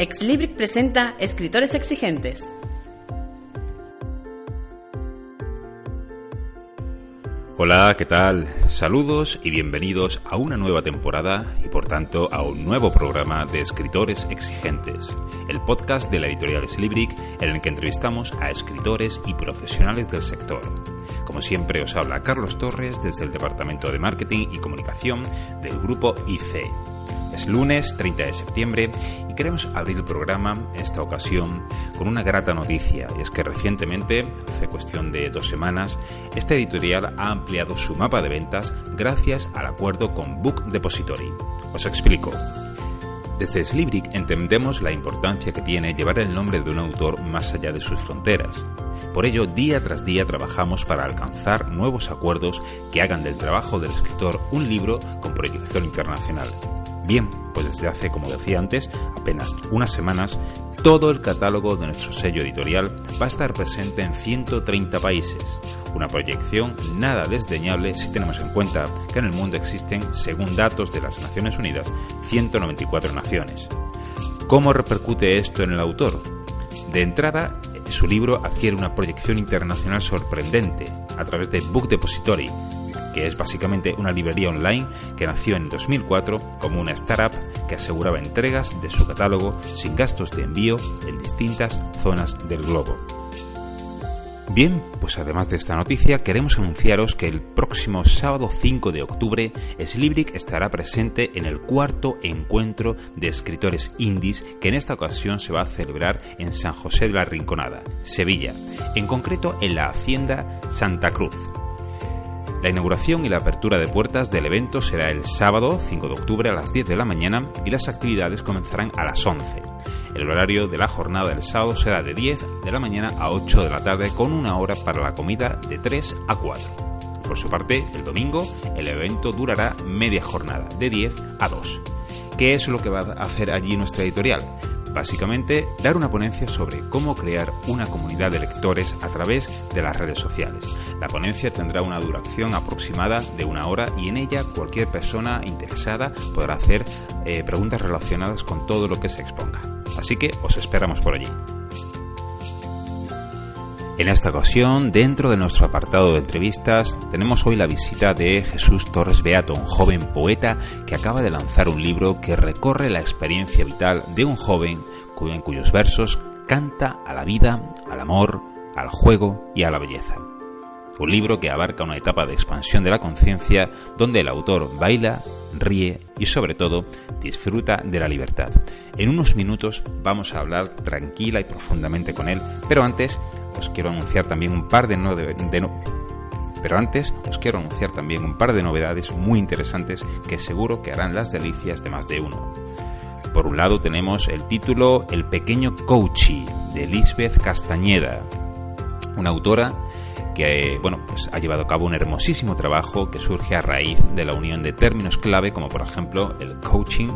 Exlibric presenta Escritores Exigentes. Hola, ¿qué tal? Saludos y bienvenidos a una nueva temporada y por tanto a un nuevo programa de Escritores Exigentes, el podcast de la editorial Slibric en el que entrevistamos a escritores y profesionales del sector. Como siempre os habla Carlos Torres desde el Departamento de Marketing y Comunicación del grupo IC. Es lunes 30 de septiembre y queremos abrir el programa en esta ocasión con una grata noticia y es que recientemente, hace cuestión de dos semanas, esta editorial ha ampliado su mapa de ventas gracias al acuerdo con Book Depository. Os explico. Desde Slibric entendemos la importancia que tiene llevar el nombre de un autor más allá de sus fronteras. Por ello, día tras día trabajamos para alcanzar nuevos acuerdos que hagan del trabajo del escritor un libro con proyección internacional. Bien, pues desde hace, como decía antes, apenas unas semanas, todo el catálogo de nuestro sello editorial va a estar presente en 130 países. Una proyección nada desdeñable si tenemos en cuenta que en el mundo existen, según datos de las Naciones Unidas, 194 naciones. ¿Cómo repercute esto en el autor? De entrada, su libro adquiere una proyección internacional sorprendente a través de Book Depository, que es básicamente una librería online que nació en 2004 como una startup que aseguraba entregas de su catálogo sin gastos de envío en distintas zonas del globo. Bien, pues además de esta noticia, queremos anunciaros que el próximo sábado 5 de octubre, Slibric estará presente en el cuarto encuentro de escritores indies que en esta ocasión se va a celebrar en San José de la Rinconada, Sevilla, en concreto en la Hacienda Santa Cruz. La inauguración y la apertura de puertas del evento será el sábado 5 de octubre a las 10 de la mañana y las actividades comenzarán a las 11. El horario de la jornada del sábado será de 10 de la mañana a 8 de la tarde con una hora para la comida de 3 a 4. Por su parte, el domingo el evento durará media jornada, de 10 a 2. ¿Qué es lo que va a hacer allí nuestra editorial? Básicamente, dar una ponencia sobre cómo crear una comunidad de lectores a través de las redes sociales. La ponencia tendrá una duración aproximada de una hora y en ella cualquier persona interesada podrá hacer eh, preguntas relacionadas con todo lo que se exponga. Así que os esperamos por allí. En esta ocasión, dentro de nuestro apartado de entrevistas, tenemos hoy la visita de Jesús Torres Beato, un joven poeta que acaba de lanzar un libro que recorre la experiencia vital de un joven en cuyos versos canta a la vida, al amor, al juego y a la belleza un libro que abarca una etapa de expansión de la conciencia donde el autor baila, ríe y sobre todo disfruta de la libertad. En unos minutos vamos a hablar tranquila y profundamente con él, pero antes os quiero anunciar también un par de, pero antes os quiero anunciar también un par de novedades muy interesantes que seguro que harán las delicias de más de uno. Por un lado tenemos el título El pequeño Coachy de Lisbeth Castañeda, una autora que bueno, pues ha llevado a cabo un hermosísimo trabajo que surge a raíz de la unión de términos clave como por ejemplo el coaching,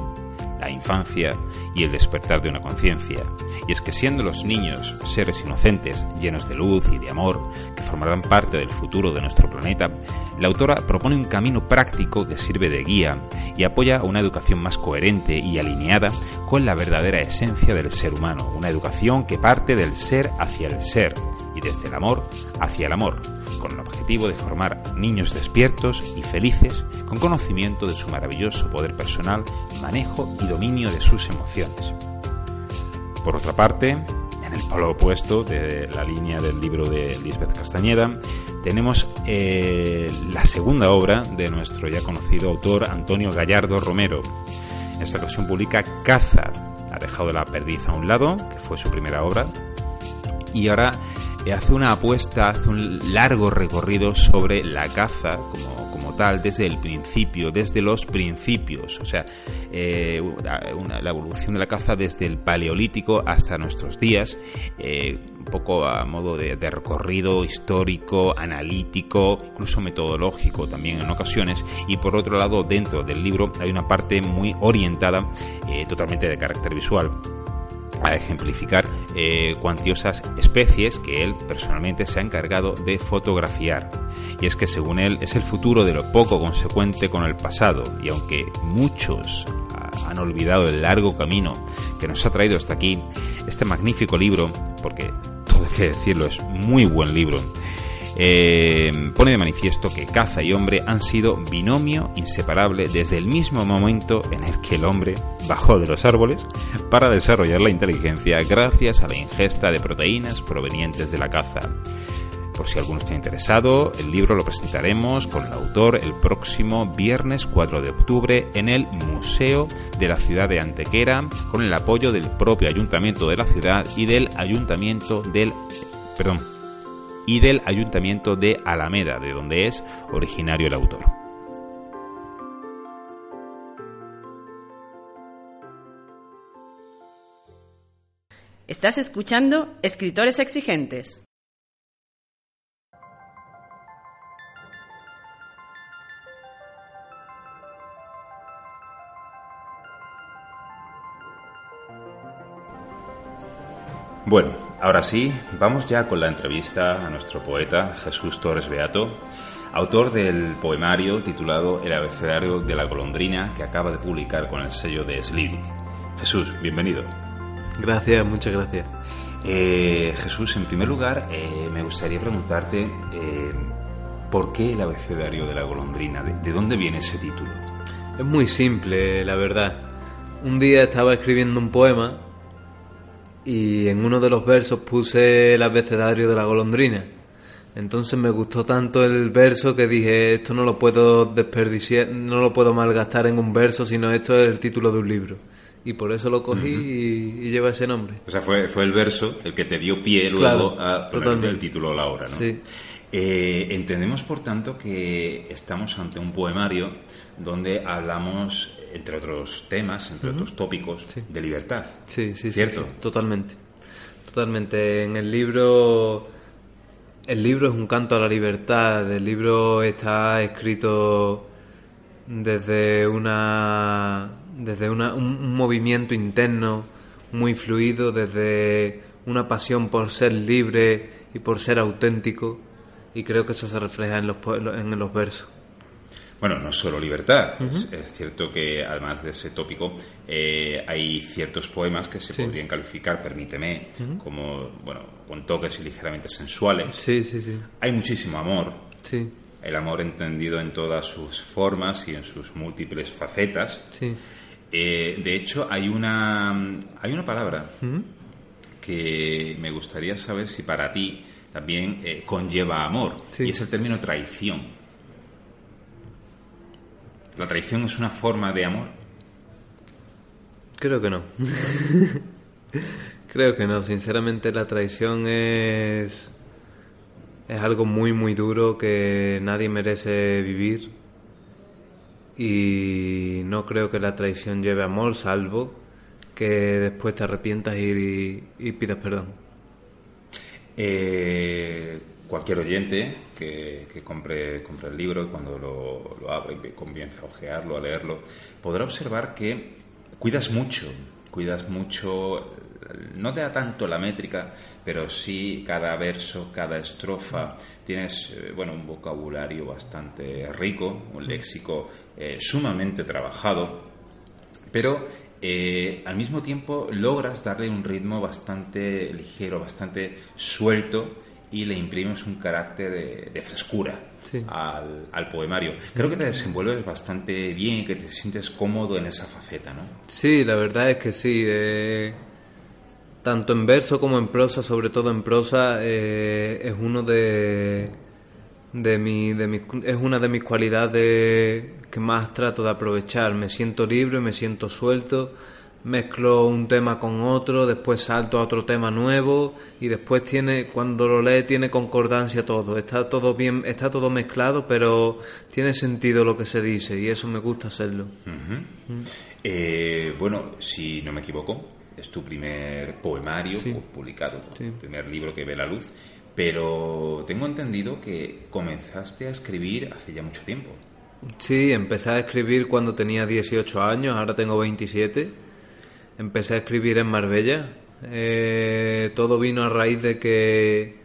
la infancia y el despertar de una conciencia. Y es que siendo los niños seres inocentes, llenos de luz y de amor, que formarán parte del futuro de nuestro planeta, la autora propone un camino práctico que sirve de guía y apoya una educación más coherente y alineada con la verdadera esencia del ser humano, una educación que parte del ser hacia el ser y desde el amor hacia el amor, con el objetivo de formar niños despiertos y felices con conocimiento de su maravilloso poder personal, manejo y dominio de sus emociones. Por otra parte, en el polo opuesto de la línea del libro de Lisbeth Castañeda, tenemos eh, la segunda obra de nuestro ya conocido autor Antonio Gallardo Romero. esta ocasión publica Caza, ha dejado la perdiz a un lado, que fue su primera obra, y ahora hace una apuesta, hace un largo recorrido sobre la caza como, como tal desde el principio, desde los principios, o sea, eh, la evolución de la caza desde el paleolítico hasta nuestros días, eh, un poco a modo de, recorrido histórico, analítico, incluso metodológico también en ocasiones, y por otro lado dentro del libro hay una parte muy orientada totalmente de carácter visual a ejemplificar eh, cuantiosas especies que él personalmente se ha encargado de fotografiar. Y es que según él es el futuro de lo poco consecuente con el pasado y aunque muchos ah, han olvidado el largo camino que nos ha traído hasta aquí este magnífico libro, porque todo hay que decirlo, es muy buen libro. Eh, pone de manifiesto que caza y hombre han sido binomio inseparable desde el mismo momento en el que el hombre bajó de los árboles para desarrollar la inteligencia gracias a la ingesta de proteínas provenientes de la caza. Por si alguno está interesado, el libro lo presentaremos con el autor el próximo viernes 4 de octubre en el Museo de la Ciudad de Antequera, con el apoyo del propio Ayuntamiento de la ciudad y del Ayuntamiento del perdón, y del Ayuntamiento de Alameda, de donde es originario el autor. Estás escuchando Escritores Exigentes. Bueno, ahora sí, vamos ya con la entrevista a nuestro poeta Jesús Torres Beato, autor del poemario titulado El abecedario de la golondrina que acaba de publicar con el sello de Slirik. Jesús, bienvenido. Gracias, muchas gracias. Eh, Jesús, en primer lugar, eh, me gustaría preguntarte eh, por qué el abecedario de la golondrina, ¿De, dónde viene ese título? Es muy simple, la verdad. Un día estaba escribiendo un poema y en uno de los versos puse el abecedario de la golondrina. Entonces me gustó tanto el verso que dije, esto no lo puedo desperdiciar, no lo puedo malgastar en un verso, sino esto es el título de un libro. Y por eso lo cogí y, lleva ese nombre. O sea, fue, fue el verso el que te dio pie luego a poner el título de la obra, ¿no? Sí. Eh, entendemos, por tanto, que estamos ante un poemario donde hablamos entre otros temas, entre otros tópicos, de libertad. Sí, sí, ¿Cierto? Sí, totalmente. Totalmente. En el libro. El libro es un canto a la libertad. El libro está escrito desde una. desde una, un, movimiento interno muy fluido, desde una pasión por ser libre y por ser auténtico. Y creo que eso se refleja en los, en los versos. Bueno, no solo libertad. es, cierto que además de ese tópico eh, hay ciertos poemas que se podrían calificar, permíteme, como bueno, con toques ligeramente sensuales. Sí, sí, sí. Hay muchísimo amor. Sí. El amor entendido en todas sus formas y en sus múltiples facetas. Sí. Eh, de hecho, hay una hay una palabra que me gustaría saber si para ti también eh, conlleva amor y es el término traición. ¿La traición es una forma de amor? Creo que no. Creo que no. Sinceramente la traición es... Es algo muy, muy duro que nadie merece vivir. Y no creo que la traición lleve amor, salvo que después te arrepientas y, y pidas perdón. Eh, cualquier oyente que, compre, compre, el libro cuando lo, lo abra y comience a ojearlo, a leerlo, podrá observar que cuidas mucho, cuidas mucho, no te da tanto la métrica, pero sí cada verso, cada estrofa, tienes eh, bueno, un vocabulario bastante rico, un léxico eh, sumamente trabajado, pero eh, al mismo tiempo logras darle un ritmo bastante ligero, bastante suelto y le imprimes un carácter de, frescura al, poemario. Creo que te desenvuelves bastante bien y que te sientes cómodo en esa faceta, ¿no? Sí, la verdad es que sí. Eh, tanto en verso como en prosa, sobre todo en prosa, eh, es uno de, de, mi, de es una de mis cualidades que más trato de aprovechar. Me siento libre, me siento suelto mezclo un tema con otro, después salto a otro tema nuevo y después tiene cuando lo lee tiene concordancia todo, está todo bien, está todo mezclado, pero tiene sentido lo que se dice y eso me gusta hacerlo. Eh, bueno, si no me equivoco, es tu primer poemario publicado, el primer libro que ve la luz, pero tengo entendido que comenzaste a escribir hace ya mucho tiempo. Sí, empecé a escribir cuando tenía 18 años, ahora tengo 27 empecé a escribir en Marbella. Eh, todo vino a raíz de que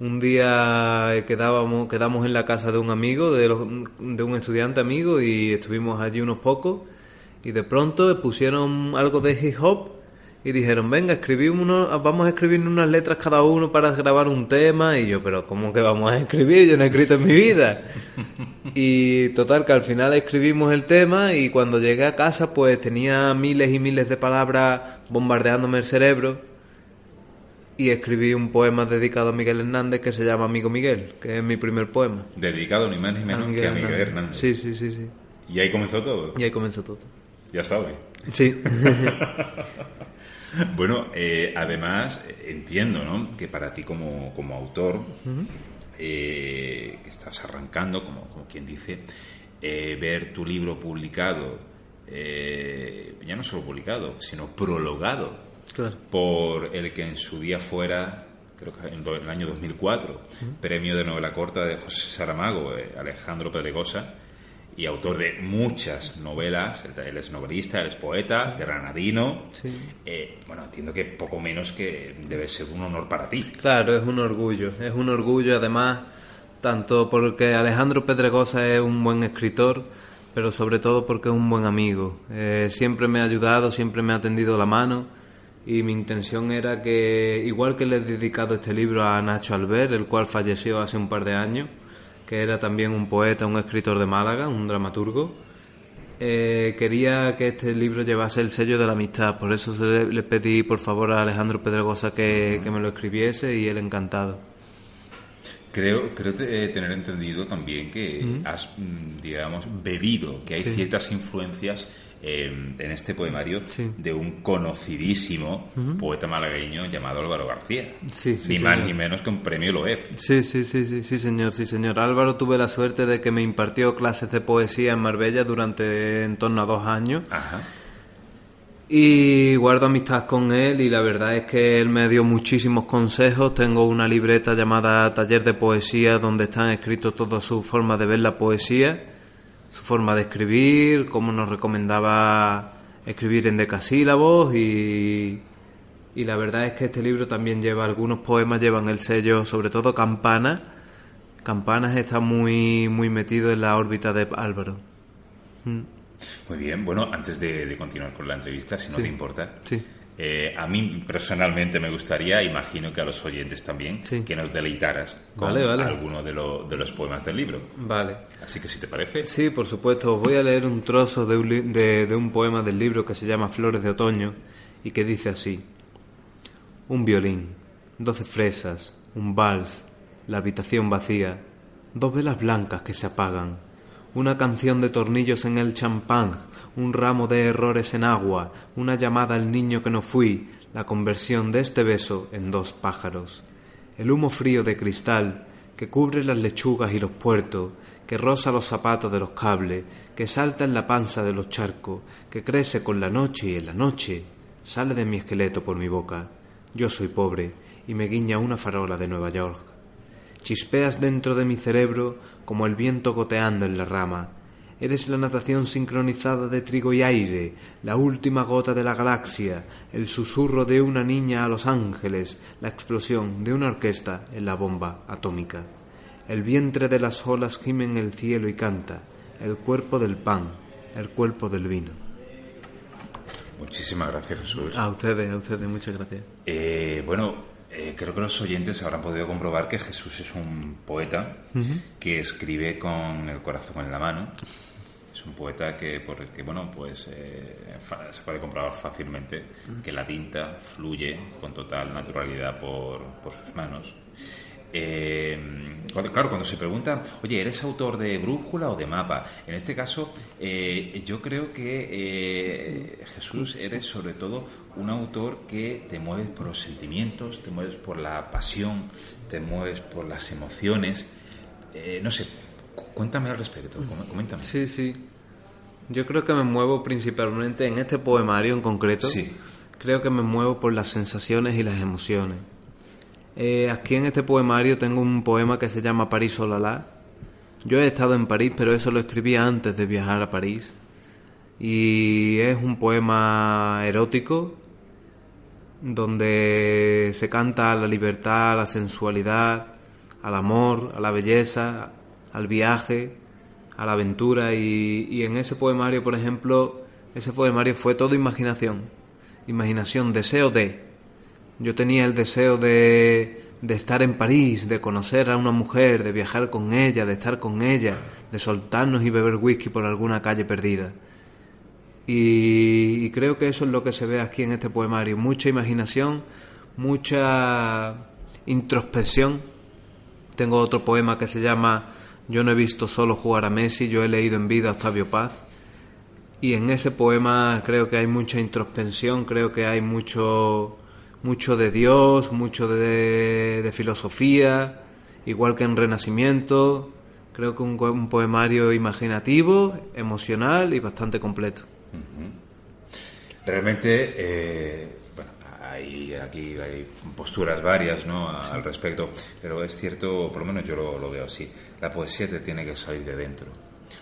un día quedábamos, quedamos en la casa de un amigo, de, de un estudiante amigo, y estuvimos allí unos pocos. Y de pronto pusieron algo de hip hop y dijeron, venga, escribimos uno, vamos a escribir unas letras cada uno para grabar un tema. Y yo, pero ¿cómo que vamos a escribir? Yo no he escrito en mi vida. y total, que al final escribimos el tema y cuando llegué a casa pues tenía miles y miles de palabras bombardeándome el cerebro. Y escribí un poema dedicado a Miguel Hernández que se llama Amigo Miguel, que es mi primer poema. Dedicado ni más ni menos que a Miguel Hernández. Sí, sí, sí, sí. Y ahí comenzó todo. Y ahí comenzó todo. Ya está hoy. Sí. bueno, eh, además entiendo ¿no? que para ti como, como autor, eh, que estás arrancando, como, como quien dice, eh, ver tu libro publicado, ya no solo publicado, sino prologado por el que en su día fuera creo que en, el año 2004, premio de novela corta de José Saramago, Alejandro Pedregosa, y autor de muchas novelas. Él es novelista, él es poeta, granadino. Eh, bueno, entiendo que poco menos que debe ser un honor para ti. Claro, es un orgullo. Es un orgullo, además, tanto porque Alejandro Pedregosa es un buen escritor, pero sobre todo porque es un buen amigo. Eh, siempre me ha ayudado, siempre me ha tendido la mano. Y mi intención era que, igual que le he dedicado este libro a Nacho Albert, el cual falleció hace un par de años, que era también un poeta, un escritor de Málaga, un dramaturgo. Eh, quería que este libro llevase el sello de la amistad, por eso le, pedí por favor a Alejandro Pedregosa que, que me lo escribiese y él encantado. Creo, creo eh, tener entendido también que has, mm, digamos, bebido, que hay ciertas influencias Em, en este poemario de un conocidísimo poeta malagueño llamado Álvaro García. ni más ni menos que un premio Loeb. Sí, sí, sí, sí, sí, señor, sí, señor. Álvaro tuve la suerte de que me impartió clases de poesía en Marbella durante en torno a dos años. Y guardo amistad con él y la verdad es que él me dio muchísimos consejos. Tengo una libreta llamada Taller de Poesía donde están escritos todas sus formas de ver la poesía su forma de escribir, cómo nos recomendaba escribir en decasílabos y, y la verdad es que este libro también lleva algunos poemas, llevan el sello, sobre todo Campana. Campanas está muy, muy metido en la órbita de Álvaro. Mm. Muy bien, bueno, antes de, continuar con la entrevista, si no te importa, sí. Eh, a mí personalmente me gustaría, imagino que a los oyentes también, que nos deleitaras con alguno de, de, los poemas del libro. Vale. Así que si te parece. Sí, por supuesto. Os voy a leer un trozo de un, de un poema del libro que se llama Flores de Otoño y que dice así. Un violín, doce fresas, un vals, la habitación vacía, dos velas blancas que se apagan, una canción de tornillos en el champán, un ramo de errores en agua, una llamada al niño que no fui, la conversión de este beso en dos pájaros. El humo frío de cristal que cubre las lechugas y los puertos, que roza los zapatos de los cables, que salta en la panza de los charcos, que crece con la noche y en la noche, sale de mi esqueleto por mi boca. Yo soy pobre y me guiña una farola de Nueva York. Chispeas dentro de mi cerebro como el viento goteando en la rama, Eres la natación sincronizada de trigo y aire, la última gota de la galaxia, el susurro de una niña a los ángeles, la explosión de una orquesta en la bomba atómica. El vientre de las olas gime en el cielo y canta, el cuerpo del pan, el cuerpo del vino. Muchísimas gracias, Jesús. A ustedes, a ustedes, muchas gracias. Eh, bueno, eh, creo que los oyentes habrán podido comprobar que Jesús es un poeta que escribe con el corazón en la mano. Es un poeta que, porque, bueno, pues eh, se puede comprobar fácilmente que la tinta fluye con total naturalidad por, sus manos. Eh, claro, cuando se pregunta, oye, ¿eres autor de brújula o de mapa? En este caso, eh, yo creo que Jesús eres sobre todo un autor que te mueves por los sentimientos, te mueves por la pasión, te mueves por las emociones. no sé, Cuéntame al respecto, coméntame. Sí, sí. Yo creo que me muevo principalmente en este poemario en concreto. Sí. Creo que me muevo por las sensaciones y las emociones. Eh, aquí en este poemario tengo un poema que se llama París Olala. Yo he estado en París, pero eso lo escribí antes de viajar a París. Y es un poema erótico donde se canta a la libertad, a la sensualidad, al amor, a la belleza, al viaje, a la aventura y, en ese poemario, por ejemplo, Ese poemario fue todo imaginación. Imaginación, deseo de. Yo tenía el deseo de, de estar en París, de conocer a una mujer, de viajar con ella, de estar con ella, de soltarnos y beber whisky por alguna calle perdida. Y, y creo que eso es lo que se ve aquí en este poemario. Mucha imaginación, mucha introspección. Tengo otro poema que se llama Yo no he visto solo jugar a Messi, yo he leído en vida a Octavio Paz. Y en ese poema creo que hay mucha introspección, creo que hay mucho, mucho de Dios, mucho de, de filosofía, igual que en Renacimiento. Creo que un, un poemario imaginativo, emocional y bastante completo. Realmente, eh, hay aquí posturas varias ¿no? al respecto, pero es cierto, por lo menos yo lo, lo veo así, la poesía te tiene que salir de dentro.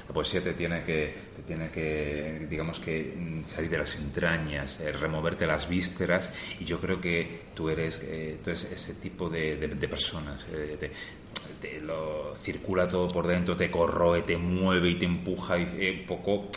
La poesía te tiene que, te tiene que digamos que mm, salir de las entrañas, eh, removerte las vísceras y yo creo que tú eres, eh, tú eres ese tipo de, de- de personas. eh, te, te lo circula todo por dentro, te corroe, te mueve y te empuja y eh, un poco,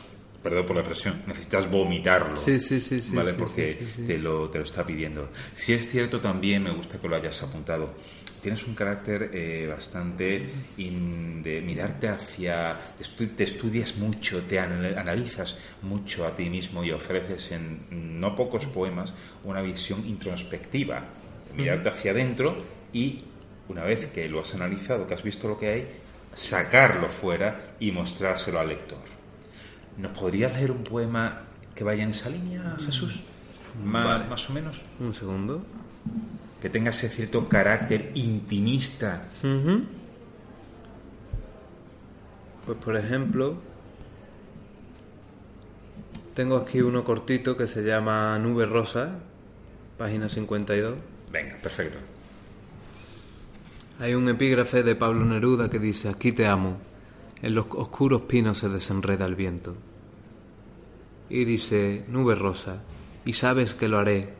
perdón por la expresión, necesitas vomitarlo. Sí, sí, sí, sí, ¿Vale? sí, Porque sí, sí. Te, lo, te lo está pidiendo. Si es cierto también, me gusta que lo hayas apuntado. Tienes un carácter eh, bastante in- de mirarte hacia. Te, estu- te estudias mucho, te anal- analizas mucho a ti mismo y ofreces en no pocos poemas una visión introspectiva. de Mirarte hacia adentro y, una vez que lo has analizado, que has visto lo que hay, sacarlo fuera y mostrárselo al lector. ¿Nos podrías leer un poema que vaya en esa línea, Jesús? Vale. Más o menos. Un segundo. Que tenga ese cierto carácter intimista. Pues por ejemplo, tengo aquí uno cortito que se llama Nube Rosa, página 52. Venga, perfecto. Hay un epígrafe de Pablo Neruda que dice, aquí te amo, en los oscuros pinos se desenreda el viento. Y dice, nube rosa, y sabes que lo haré,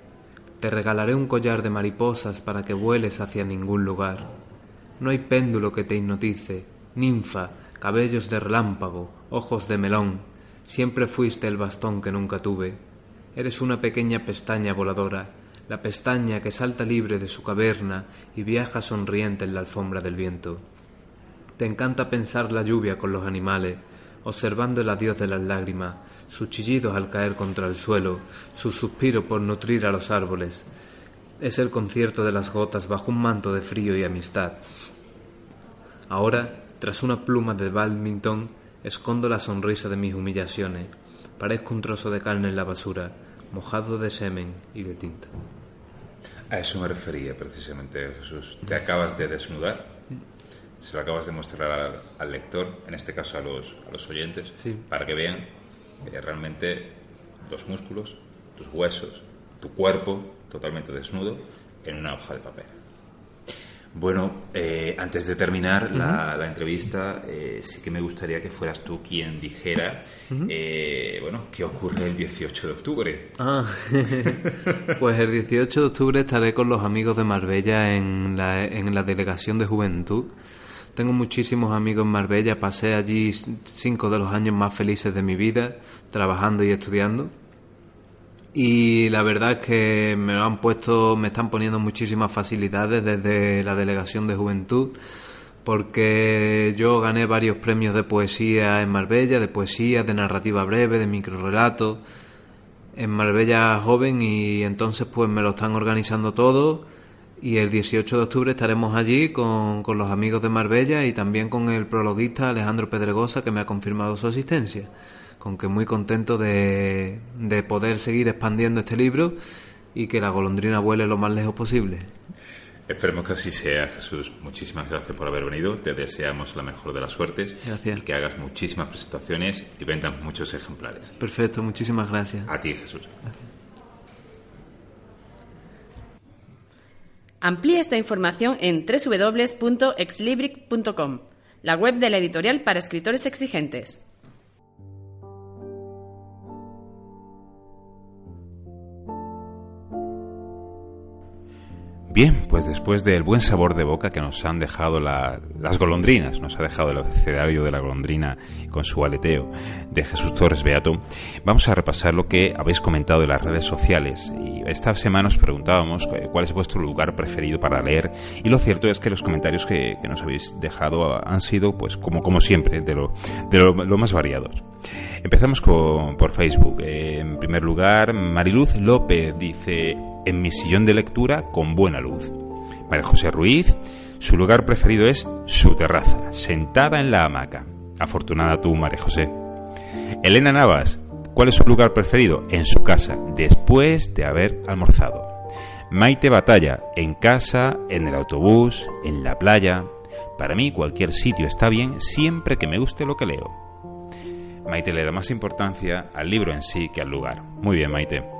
te regalaré un collar de mariposas para que vueles hacia ningún lugar. No hay péndulo que te hipnotice, ninfa, cabellos de relámpago, ojos de melón, siempre fuiste el bastón que nunca tuve. Eres una pequeña pestaña voladora, la pestaña que salta libre de su caverna y viaja sonriente en la alfombra del viento. Te encanta pensar la lluvia con los animales, observando el adiós de las lágrimas, sus chillidos al caer contra el suelo, su suspiro por nutrir a los árboles. Es el concierto de las gotas bajo un manto de frío y amistad. Ahora, tras una pluma de badminton, escondo la sonrisa de mis humillaciones. Parezco un trozo de carne en la basura, mojado de semen y de tinta. A eso me refería precisamente, Jesús. Te acabas de desnudar, se lo acabas de mostrar al, al lector, en este caso a los, a los oyentes, Sí. para que vean eh, realmente los músculos, tus huesos, tu cuerpo totalmente desnudo en una hoja de papel. Bueno, eh, antes de terminar la, la entrevista, eh, sí que me gustaría que fueras tú quien dijera, eh, bueno, qué ocurre el 18 de octubre. Ah, pues el 18 de octubre estaré con los amigos de Marbella en la, en la delegación de juventud. Tengo muchísimos amigos en Marbella, pasé allí cinco de los años más felices de mi vida, trabajando y estudiando. Y la verdad es que me lo han puesto, me están poniendo muchísimas facilidades desde la delegación de juventud, porque yo gané varios premios de poesía en Marbella, de poesía, de narrativa breve, de microrelatos en Marbella joven y entonces pues me lo están organizando todo y el 18 de octubre estaremos allí con, con los amigos de Marbella y también con el prologuista Alejandro Pedregosa que me ha confirmado su asistencia. Con que muy contento de, de poder seguir expandiendo este libro y que la golondrina vuele lo más lejos posible. Esperemos que así sea, Jesús. Muchísimas gracias por haber venido. Te deseamos la mejor de las suertes. Gracias. Y que hagas muchísimas presentaciones y vendan muchos ejemplares. Perfecto, muchísimas gracias. A ti, Jesús. Amplía esta información en www.exlibric.com, la web de la editorial para escritores exigentes. Bien, pues después del buen sabor de boca que nos han dejado las golondrinas, nos ha dejado el abecedario de la golondrina con su aleteo de Jesús Torres Beato, vamos a repasar lo que habéis comentado en las redes sociales. Y esta semana os preguntábamos cuál es vuestro lugar preferido para leer y lo cierto es que los comentarios que, nos habéis dejado han sido, pues como, siempre, de lo, de lo, más variados. Empezamos con, por Facebook. En primer lugar, Mariluz López dice, en mi sillón de lectura con buena luz. María José Ruiz, su lugar preferido es su terraza, sentada en la hamaca. Afortunada tú, María José. Elena Navas, ¿cuál es su lugar preferido? En su casa, después de haber almorzado. Maite Batalla, en casa, en el autobús, en la playa. Para mí cualquier sitio está bien siempre que me guste lo que leo. Maite le da más importancia al libro en sí que al lugar. Muy bien, Maite.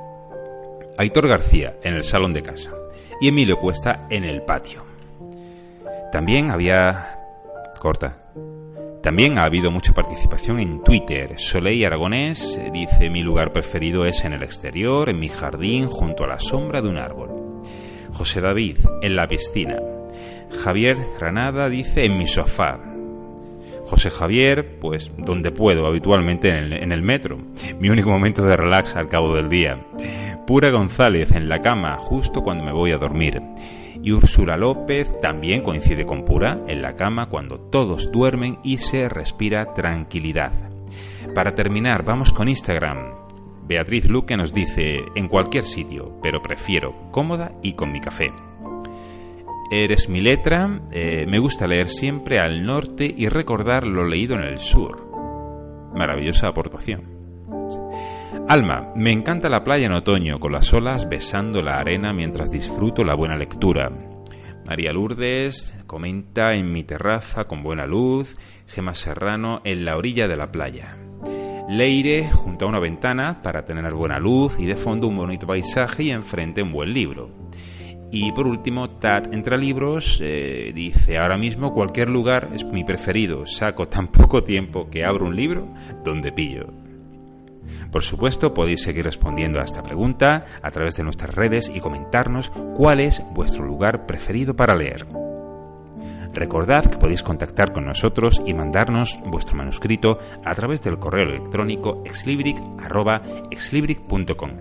Aitor García en el salón de casa y Emilio Cuesta en el patio. También había... corta. También ha habido mucha participación en Twitter. Soleil Aragonés dice mi lugar preferido es en el exterior, en mi jardín, junto a la sombra de un árbol. José David, en la piscina. Javier Granada dice en mi sofá. José Javier, pues donde puedo, habitualmente en el, en el metro. Mi único momento de relax al cabo del día. Pura González en la cama justo cuando me voy a dormir. Y Úrsula López también coincide con Pura en la cama cuando todos duermen y se respira tranquilidad. Para terminar, vamos con Instagram. Beatriz Luque nos dice, en cualquier sitio, pero prefiero cómoda y con mi café. Eres mi letra, eh, me gusta leer siempre al norte y recordar lo leído en el sur. Maravillosa aportación. Alma, me encanta la playa en otoño, con las olas besando la arena mientras disfruto la buena lectura. María Lourdes comenta en mi terraza con buena luz, Gema Serrano en la orilla de la playa. Leire junto a una ventana para tener buena luz y de fondo un bonito paisaje y enfrente un buen libro. Y por último, Tat entre libros eh, dice, ahora mismo cualquier lugar es mi preferido, saco tan poco tiempo que abro un libro donde pillo. Por supuesto, podéis seguir respondiendo a esta pregunta a través de nuestras redes y comentarnos cuál es vuestro lugar preferido para leer. Recordad que podéis contactar con nosotros y mandarnos vuestro manuscrito a través del correo electrónico exlibric.com.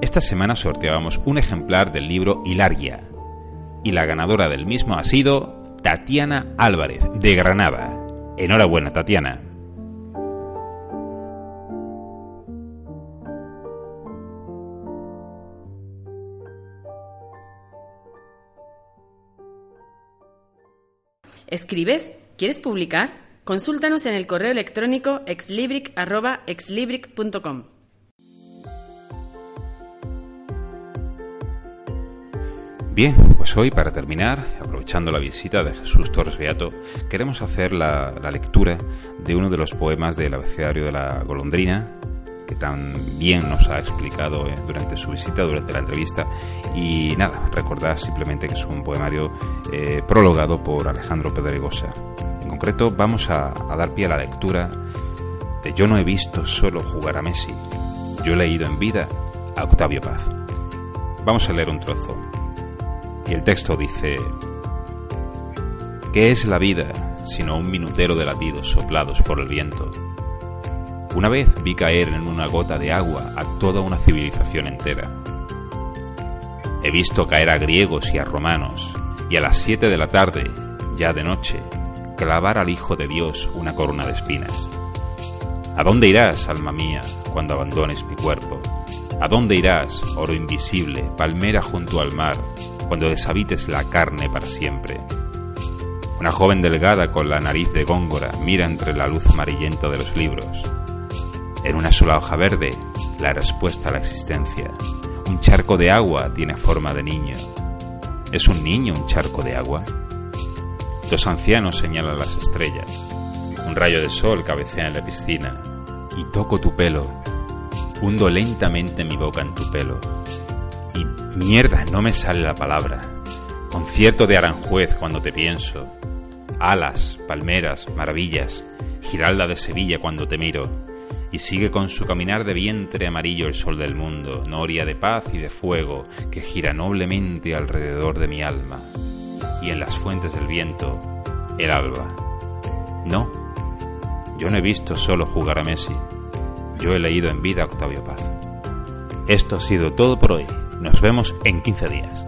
Esta semana sorteábamos un ejemplar del libro Hilaria y la ganadora del mismo ha sido Tatiana Álvarez, de Granada. Enhorabuena, Tatiana. ¿Escribes? ¿Quieres publicar? Consúltanos en el correo electrónico exlibric.com. Bien, pues hoy para terminar, aprovechando la visita de Jesús Torres Beato, queremos hacer la, lectura de uno de los poemas del abecedario de la golondrina, tan bien nos ha explicado eh, durante su visita, durante la entrevista. Y nada, recordad simplemente que es un poemario eh, prologado por Alejandro Pedregosa. En concreto, vamos a, dar pie a la lectura de Yo no he visto solo jugar a Messi, yo he leído en vida a Octavio Paz. Vamos a leer un trozo. Y el texto dice, ¿qué es la vida sino un minutero de latidos soplados por el viento? Una vez vi caer en una gota de agua a toda una civilización entera. He visto caer a griegos y a romanos, y a las siete de la tarde, ya de noche, clavar al Hijo de Dios una corona de espinas. ¿A dónde irás, alma mía, cuando abandones mi cuerpo? ¿A dónde irás, oro invisible, palmera junto al mar, cuando deshabites la carne para siempre? Una joven delgada con la nariz de góngora mira entre la luz amarillenta de los libros. En una sola hoja verde, la respuesta a la existencia. Un charco de agua tiene forma de niño. ¿Es un niño un charco de agua? Dos ancianos señalan las estrellas. Un rayo de sol cabecea en la piscina. Y toco tu pelo. Hundo lentamente mi boca en tu pelo. Y mierda, no me sale la palabra. Concierto de Aranjuez cuando te pienso. Alas, palmeras, maravillas. Giralda de Sevilla cuando te miro y sigue con su caminar de vientre amarillo el sol del mundo, noria de paz y de fuego que gira noblemente alrededor de mi alma, y en las fuentes del viento, el alba. No, yo no he visto solo jugar a Messi, yo he leído en vida a Octavio Paz. Esto ha sido todo por hoy. Nos vemos en 15 días.